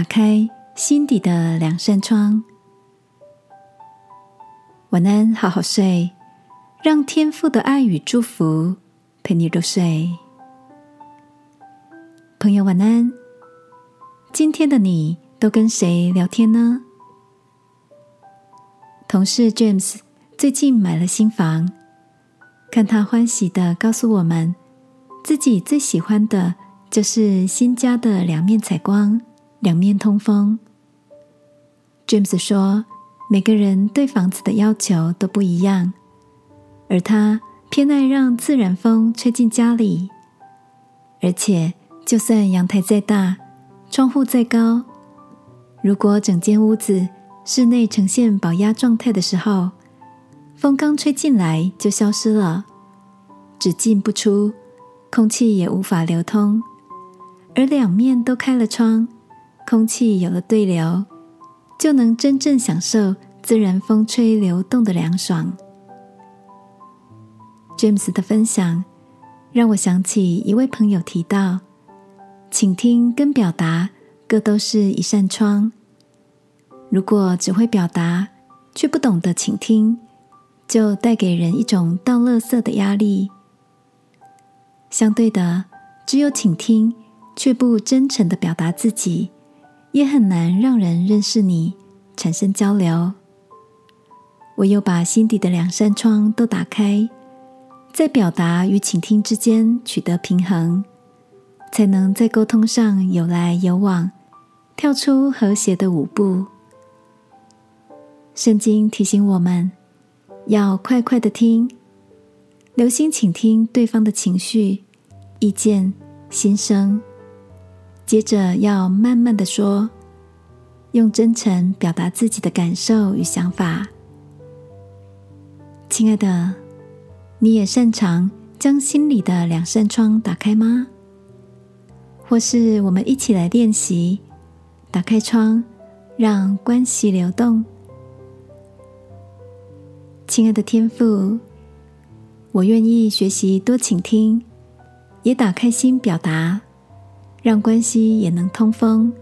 打开心底的两扇窗。晚安，好好睡，让天父的爱与祝福陪你入睡。朋友，晚安。今天的你都跟谁聊天呢？同事 James 最近买了新房，看他欢喜的告诉我们，自己最喜欢的就是新家的两面采光。两面通风。James 说：“每个人对房子的要求都不一样，而他偏爱让自然风吹进家里。而且，就算阳台再大，窗户再高，如果整间屋子室内呈现保压状态的时候，风刚吹进来就消失了，只进不出，空气也无法流通。而两面都开了窗。”空气有了对流，就能真正享受自然风吹流动的凉爽。James 的分享让我想起一位朋友提到，倾听跟表达各都是一扇窗。如果只会表达，却不懂得倾听，就带给人一种倒垃圾的压力。相对的，只有倾听却不真诚的表达自己。也很难让人认识你，产生交流。唯有把心底的两扇窗都打开，在表达与倾听之间取得平衡，才能在沟通上有来有往，跳出和谐的舞步。圣经提醒我们，要快快的听，留心倾听对方的情绪、意见、心声。接着要慢慢的说，用真诚表达自己的感受与想法。亲爱的，你也擅长将心里的两扇窗打开吗？或是我们一起来练习，打开窗，让关系流动。亲爱的天父，我愿意学习多倾听，也打开心表达。让关系也能通风。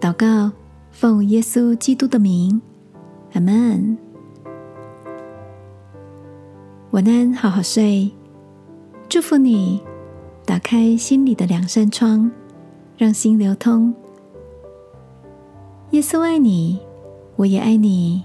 祷告，奉耶稣基督的名，阿门。晚安，好好睡。祝福你，打开心里的两扇窗，让心流通。耶稣爱你，我也爱你。